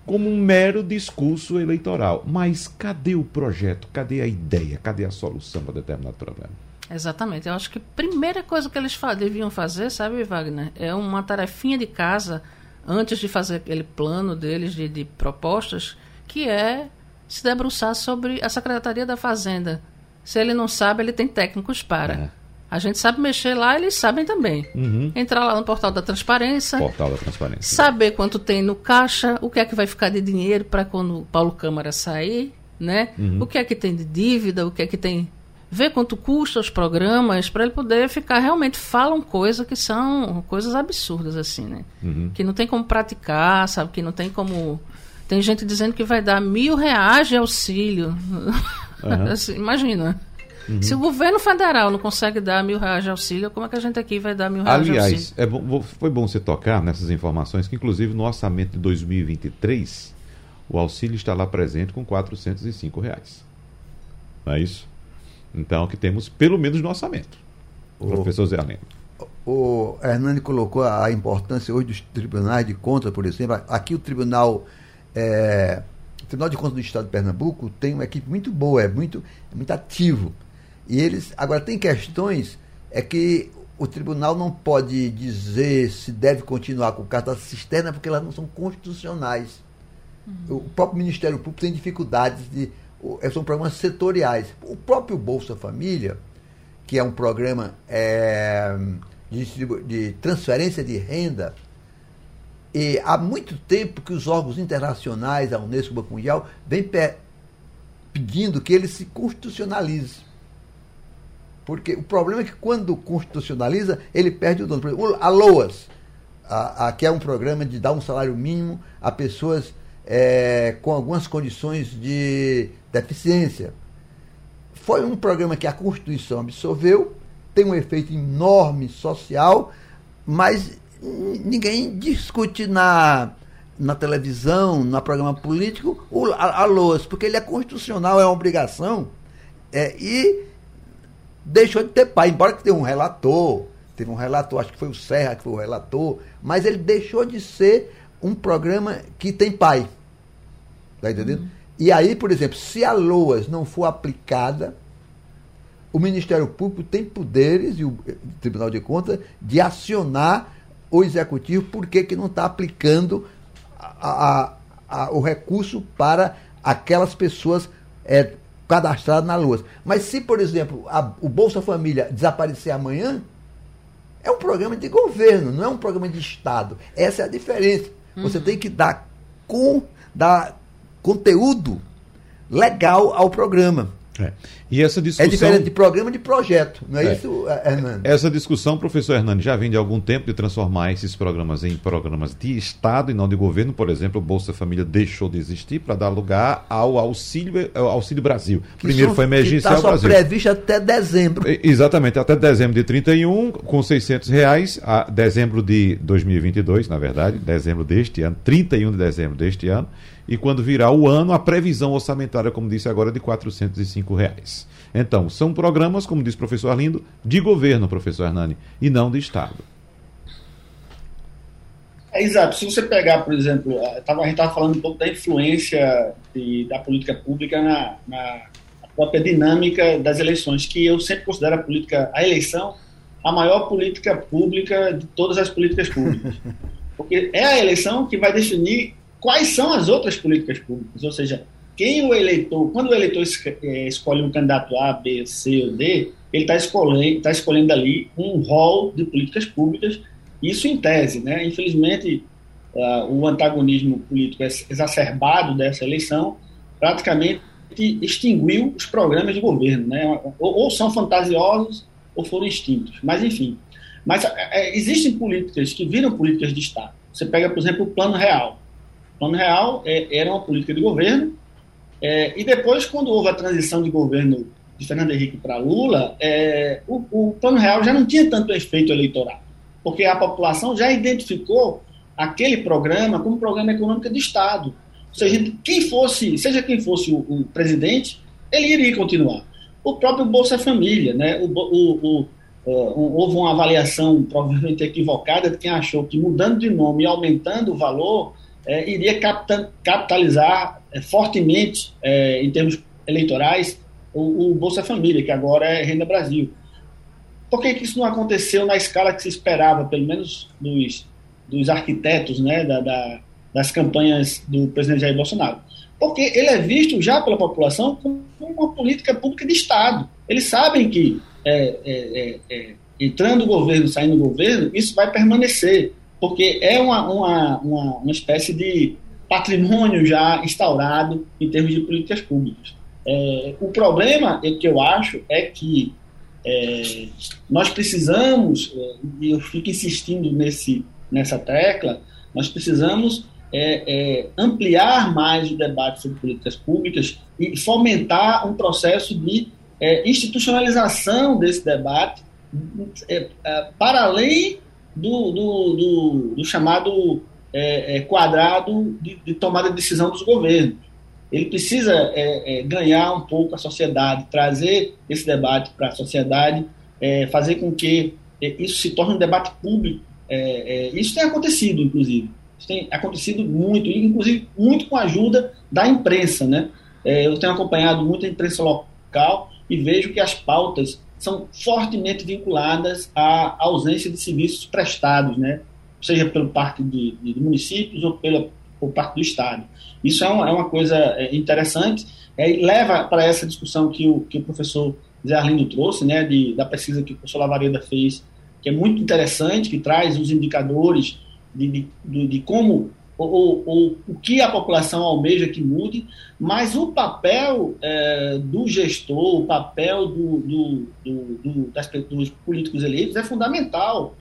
como um mero discurso eleitoral. Mas cadê o projeto? Cadê a ideia? Cadê a solução para determinado problema?
Exatamente. Eu acho que a primeira coisa que eles deviam fazer, sabe, Wagner, é uma tarefinha de casa antes de fazer aquele plano deles de, de propostas, que é se debruçar sobre a Secretaria da Fazenda, se ele não sabe, ele tem técnicos para. É. A gente sabe mexer lá, eles sabem também. Uhum. Entrar lá no portal da transparência.
Portal da transparência.
Saber quanto tem no caixa, o que é que vai ficar de dinheiro para quando o Paulo Câmara sair, né? Uhum. O que é que tem de dívida, o que é que tem. Ver quanto custa os programas, para ele poder ficar. Realmente falam coisas que são coisas absurdas, assim, né? Uhum. Que não tem como praticar, sabe? Que não tem como. Tem gente dizendo que vai dar mil reais de auxílio. Uhum. assim, imagina. Uhum. Se o governo federal não consegue dar mil reais de auxílio, como é que a gente aqui vai dar mil reais
Aliás,
de auxílio?
Aliás, é bom, foi bom você tocar nessas informações, que inclusive no orçamento de 2023, o auxílio está lá presente com 405 reais. Não é isso? Então, que temos pelo menos no orçamento. O professor Zé Além.
O Hernani colocou a importância hoje dos tribunais de contas, por exemplo. Aqui o tribunal é, o Tribunal de Contas do Estado de Pernambuco tem uma equipe muito boa, é muito, é muito ativo. E eles. Agora, tem questões é que o tribunal não pode dizer se deve continuar com carta cisterna porque elas não são constitucionais. Uhum. O próprio Ministério Público tem dificuldades de. São programas setoriais. O próprio Bolsa Família, que é um programa é, de, de transferência de renda, e há muito tempo que os órgãos internacionais, a Unesco, o Banco Mundial, vêm pedindo que ele se constitucionalize. Porque o problema é que quando constitucionaliza, ele perde o dono. Exemplo, a LOAS, a, a, que é um programa de dar um salário mínimo a pessoas é, com algumas condições de deficiência. Foi um programa que a Constituição absorveu, tem um efeito enorme social, mas ninguém discute na, na televisão, no programa político, o, a, a LOAS, porque ele é constitucional, é uma obrigação. É, e deixou de ter pai, embora que tenha um relator, teve um relator, acho que foi o Serra que foi o relator, mas ele deixou de ser um programa que tem pai. Tá entendendo? Uhum. E aí, por exemplo, se a LOAS não for aplicada, o Ministério Público tem poderes, e o Tribunal de Contas, de acionar o executivo por que, que não está aplicando a, a, a, o recurso para aquelas pessoas é, cadastradas na Lua. Mas se, por exemplo, o Bolsa Família desaparecer amanhã, É um programa de governo, não é um programa de Estado. Essa é a diferença. Uhum. Você tem que dar, com, dar conteúdo legal ao programa.
É. E essa discussão...
É diferente de programa de projeto, não é, é. isso,
Hernani? Essa discussão, professor Hernani, já vem de algum tempo de transformar esses programas em programas de Estado e não de governo. Por exemplo, o Bolsa Família deixou de existir para dar lugar ao Auxílio, ao Auxílio Brasil. Que Primeiro só, foi emergencial que
tá
Brasil.
previsto até dezembro.
Exatamente, até dezembro de 31, com 600 reais, a dezembro de 2022, na verdade, dezembro deste ano, 31 de dezembro deste ano e quando virar o ano, a previsão orçamentária, como disse agora, é de 405 reais. Então, são programas, como disse o professor Arlindo, de governo, professor Hernani, e não de Estado.
É, exato. Se você pegar, por exemplo, a, a gente estava falando um pouco da influência de, da política pública na, na própria dinâmica das eleições, que eu sempre considero a política, a eleição, a maior política pública de todas as políticas públicas. Porque é a eleição que vai definir quais são as outras políticas públicas, ou seja, quem o eleitor, quando o eleitor é, escolhe um candidato A, B, C ou D, ele está escolhendo, tá escolhendo ali um rol de políticas públicas, isso em tese, né? Infelizmente, uh, o antagonismo político exacerbado dessa eleição praticamente extinguiu os programas de governo, né? Ou, ou são fantasiosos ou foram extintos, mas enfim. Mas é, existem políticas que viram políticas de Estado. Você pega, por exemplo, o Plano Real. Plano Real é, era uma política de governo, é, e depois, quando houve a transição de governo de Fernando Henrique para Lula, é, o, o, Plano Real já não tinha tanto efeito eleitoral, porque a população já identificou aquele programa como um programa econômico de Estado. Ou seja, quem fosse, seja quem fosse o, o presidente, ele iria continuar. O próprio Bolsa Família, né? o, o Uh, houve uma avaliação provavelmente equivocada de quem achou que mudando de nome e aumentando o valor é, iria capitalizar é, fortemente, é, em termos eleitorais, o, o, Bolsa Família, que agora é Renda Brasil. Por que, que isso não aconteceu na escala que se esperava, pelo menos dos, dos arquitetos né, da, da, das campanhas do presidente Jair Bolsonaro? Porque ele é visto já pela população como uma política pública de Estado. Eles sabem que é, é, é, entrando o governo, saindo o governo, isso vai permanecer porque é uma, uma, uma, uma espécie de patrimônio já instaurado em termos de políticas públicas. É, o problema é que eu acho é que é, nós precisamos, é, e eu fico insistindo nesse, nessa tecla, nós precisamos é, é, ampliar mais o debate sobre políticas públicas e fomentar um processo de é, institucionalização desse debate para além do, do, do, do chamado é, é, quadrado de, de, tomada de decisão dos governos. Ele precisa é, é ganhar um pouco a sociedade, trazer esse debate para a sociedade, é, fazer com que é, isso se torne um debate público. isso tem acontecido, inclusive. Isso tem acontecido muito, inclusive muito com a ajuda da imprensa. Né? eu tenho acompanhado muito a imprensa local e vejo que as pautas são fortemente vinculadas à ausência de serviços prestados, né? seja pelo parte de, de municípios ou pela, por parte do Estado. Isso é uma, é uma coisa é, interessante é, e leva para essa discussão que o, que o professor Zé Arlindo trouxe, né, de, da pesquisa que o professor Lavareda fez, que é muito interessante, que traz os indicadores de, de, de como ou, ou, o que a população almeja que mude, mas o papel é, do gestor, o papel do, do, do, do das, dos políticos eleitos é fundamental.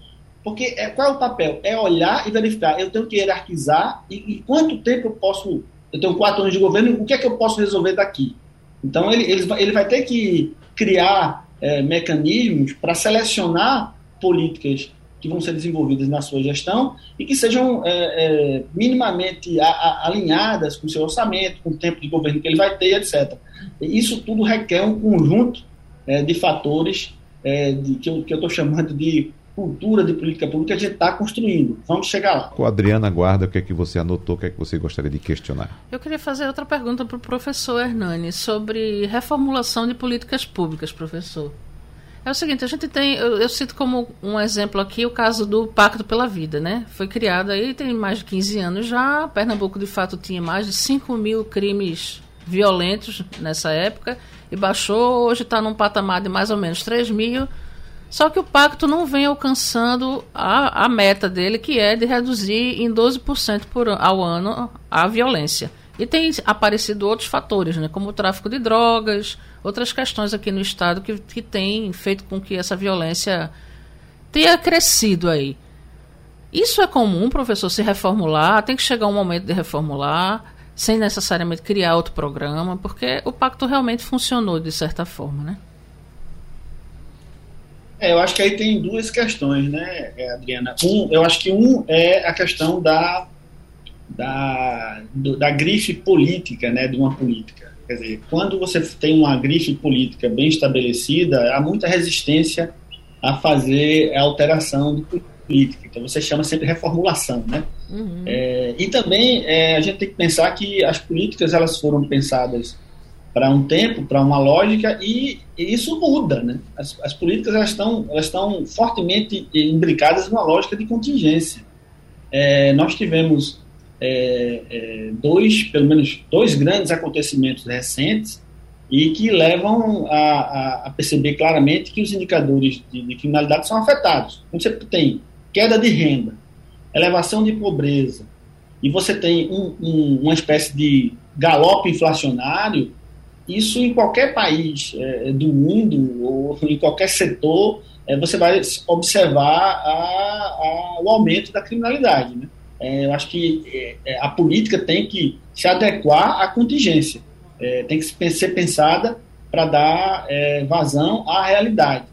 Porque é, qual é o papel? É olhar e verificar. Eu tenho que hierarquizar e, e quanto tempo eu posso. Eu tenho quatro anos de governo, o que é que eu posso resolver daqui? Então, ele, ele, ele vai ter que criar é, mecanismos para selecionar políticas que vão ser desenvolvidas na sua gestão e que sejam é, é, minimamente a, a, alinhadas com o seu orçamento, com o tempo de governo que ele vai ter, etc. E isso tudo requer um conjunto é, de fatores é, de, que eu estou chamando de cultura de política pública que a gente está construindo. Vamos chegar lá.
Com a Adriana Guarda, o que é que você anotou, o que é que você gostaria de questionar?
Eu queria fazer outra pergunta para o professor Hernani sobre reformulação de políticas públicas, professor. É o seguinte, a gente tem, eu, eu, cito como um exemplo aqui o caso do Pacto pela Vida, né? Foi criado aí tem mais de 15 anos já. Pernambuco, de fato, tinha mais de 5 mil crimes violentos nessa época e baixou, hoje está num patamar de mais ou menos 3 mil. Só que o pacto não vem alcançando a, a meta dele, que é de reduzir em 12% por, ao ano a violência. E tem aparecido outros fatores, né, como o tráfico de drogas, outras questões aqui no Estado que, que têm feito com que essa violência tenha crescido aí. Isso é comum, professor, se reformular, tem que chegar um momento de reformular, sem necessariamente criar outro programa, porque o pacto realmente funcionou de certa forma, né?
É, eu acho que aí tem duas questões, né, Adriana? Um, eu acho que um é a questão da, da, do, da grife política, né, de uma política. Quer dizer, quando você tem uma grife política bem estabelecida, há muita resistência a fazer a alteração de política. Então você chama sempre reformulação, né? Uhum. É, e também é, a gente tem que pensar que as políticas elas foram pensadas para um tempo, para uma lógica, e, e, isso muda. Né? As, as políticas elas estão, elas estão fortemente imbricadas numa lógica de contingência. É, nós tivemos é, é, dois, pelo menos dois grandes acontecimentos recentes e que levam a, a, a perceber claramente que os indicadores de, de, criminalidade são afetados. Quando você tem queda de renda, elevação de pobreza, e você tem um, um, uma espécie de galope inflacionário, isso em qualquer país é, do mundo ou em qualquer setor, é, você vai observar a, a, o aumento da criminalidade. Né? É, eu acho que é, é, a política tem que se adequar à contingência, é, tem que ser pensada para dar é, vazão à realidade.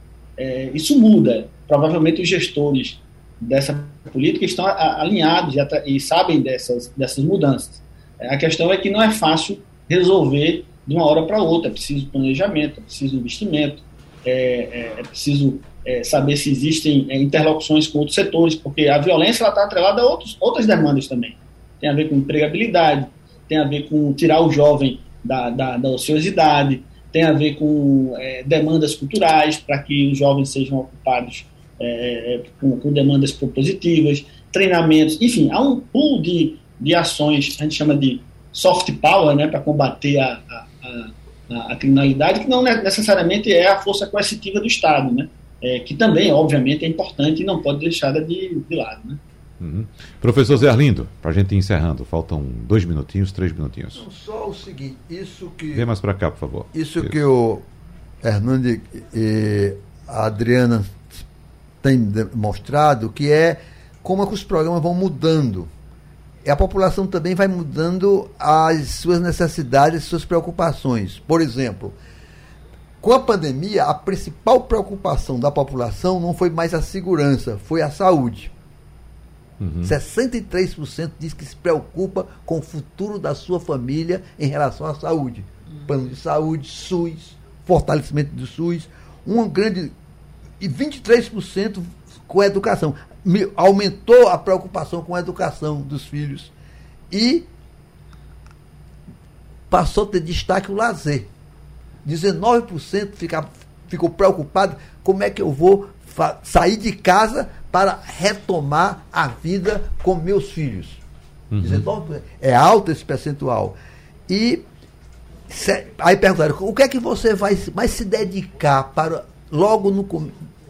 isso muda. Provavelmente os gestores dessa política estão alinhados e, e sabem dessas, dessas mudanças. a questão é que não é fácil resolver de uma hora para outra. É preciso planejamento, é preciso investimento, é, é, é preciso é, saber se existem é, interlocuções com outros setores, porque a violência está atrelada a outros, outras demandas também. Tem a ver com empregabilidade, tem a ver com tirar o jovem da, da, da ociosidade, tem a ver com é, demandas culturais para que os jovens sejam ocupados com, com, demandas propositivas, treinamentos, enfim, há um pool de, de ações, a gente chama de soft power, né, para combater a, a a, a, criminalidade, que não necessariamente é a força coercitiva do Estado, né? É, que também, obviamente, é importante e não pode deixada de, de lado. Né?
Uhum. Professor Zé Arlindo, para a gente ir encerrando, faltam dois minutinhos, três minutinhos.
Só o seguinte, isso que.
Vem mais para cá, por favor.
Isso, isso. que o Hernando e a Adriana têm mostrado, que é como é que os programas vão mudando a população também vai mudando as suas necessidades, as suas preocupações. Por exemplo, com a pandemia, a principal preocupação da população não foi mais a segurança, foi a saúde. Uhum. 63% diz que se preocupa com o futuro da sua família em relação à saúde. Uhum. Plano de saúde, SUS, fortalecimento do SUS, um grande. E 23% com a educação aumentou a preocupação com a educação dos filhos e passou a ter destaque o lazer. 19% fica, ficou preocupado como é que eu vou sair de casa para retomar a vida com meus filhos. Uhum. 19%. É alto esse percentual. E aí perguntaram, o que é que você vai, vai se dedicar para logo no,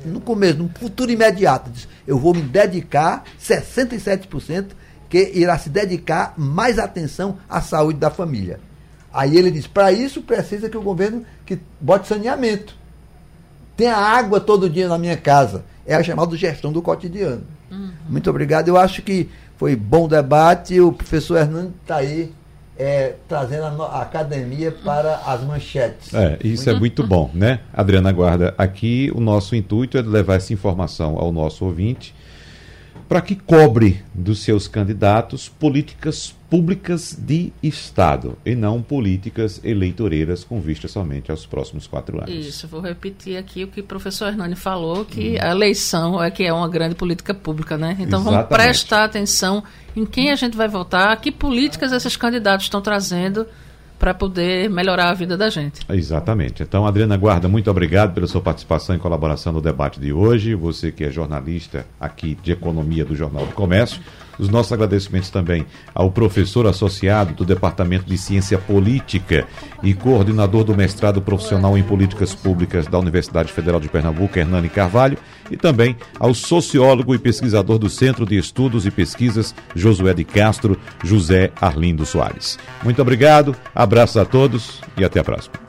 no começo, no futuro imediato, diz, eu vou me dedicar, 67%, que irá se dedicar mais atenção à saúde da família. Aí ele diz, para isso precisa que o governo que bote saneamento. Tenha água todo dia na minha casa. É a chamada gestão do cotidiano. Uhum. Muito obrigado. Eu acho que foi bom debate. O professor Hernando está aí é, trazendo a, a, academia para as manchetes.
É, isso muito... é muito bom, né? Adriana Guarda, aqui o nosso intuito é de levar essa informação ao nosso ouvinte para que cobre dos seus candidatos políticas públicas de Estado e não políticas eleitoreiras com vista somente aos próximos quatro anos.
Isso, vou repetir aqui o que o professor Hernani falou, que hum. a eleição é que é uma grande política pública, né? Então Exatamente. vamos prestar atenção em quem a gente vai votar, que políticas esses candidatos estão trazendo para poder melhorar a vida da gente.
Exatamente. Então, Adriana Guarda, muito obrigado pela sua participação e colaboração no debate de hoje. Você que é jornalista aqui de economia do Jornal do Comércio, Os nossos agradecimentos também ao professor associado do Departamento de Ciência Política e coordenador do mestrado profissional em Políticas Públicas da Universidade Federal de Pernambuco, Hernani Carvalho, e também ao sociólogo e pesquisador do Centro de Estudos e Pesquisas, Josué de Castro, José Arlindo Soares. Muito obrigado, abraços a todos e até a próxima.